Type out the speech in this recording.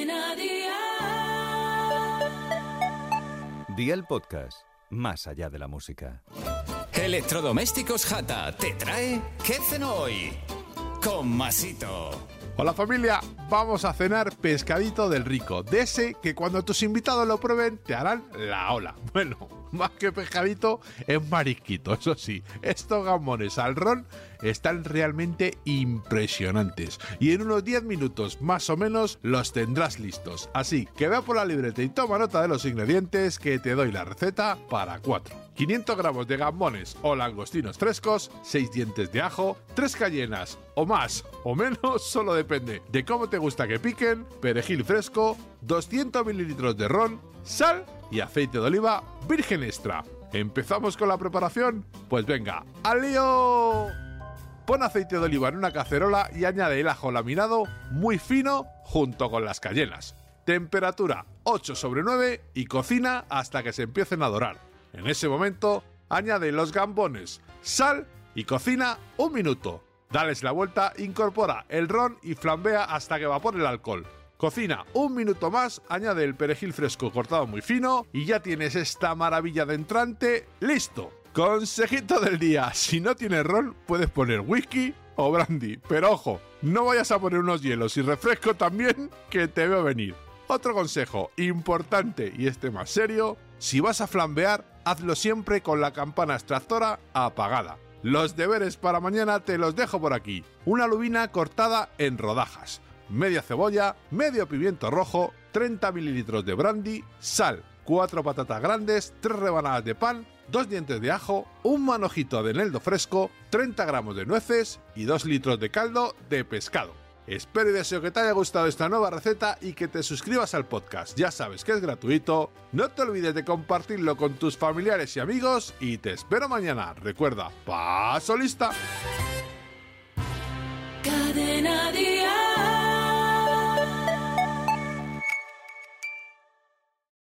Cadena Dial. Día el podcast, más allá de la música. Electrodomésticos Jata te trae ¿Qué cenó hoy? Con Masito. Hola familia, vamos a cenar pescadito del rico, de ese que cuando tus invitados lo prueben te harán la ola. Bueno, más que pescadito es marisquito, eso sí, estos gamones al ron están realmente impresionantes y en unos 10 minutos más o menos los tendrás listos. Así que ve por la libreta y toma nota de los ingredientes que te doy la receta para 4. 500 gramos de gambones o langostinos frescos, 6 dientes de ajo, 3 cayenas o más o menos, solo depende de cómo te gusta que piquen, perejil fresco, 200 mililitros de ron, sal y aceite de oliva virgen extra. ¿Empezamos con la preparación? Pues venga, ¡al lío! Pon aceite de oliva en una cacerola y añade el ajo laminado muy fino junto con las cayenas. Temperatura 8 sobre 9 y cocina hasta que se empiecen a dorar. En ese momento, añade los gambones, sal y cocina un minuto. Dales la vuelta, incorpora el ron y flambea hasta que evapore el alcohol. Cocina un minuto más, añade el perejil fresco cortado muy fino y ya tienes esta maravilla de entrante listo. Consejito del día, si no tienes ron puedes poner whisky o brandy, pero ojo, no vayas a poner unos hielos y refresco también que te veo venir. Otro consejo importante y este más serio, si vas a flambear, hazlo siempre con la campana extractora apagada. Los deberes para mañana te los dejo por aquí. Una lubina cortada en rodajas, media cebolla, medio pimiento rojo, 30 mililitros de brandy, sal, 4 patatas grandes, 3 rebanadas de pan, 2 dientes de ajo, un manojito de eneldo fresco, 30 gramos de nueces y 2 litros de caldo de pescado. Espero y deseo que te haya gustado esta nueva receta y que te suscribas al podcast. Ya sabes que es gratuito. No te olvides de compartirlo con tus familiares y amigos y te espero mañana. Recuerda, paso lista.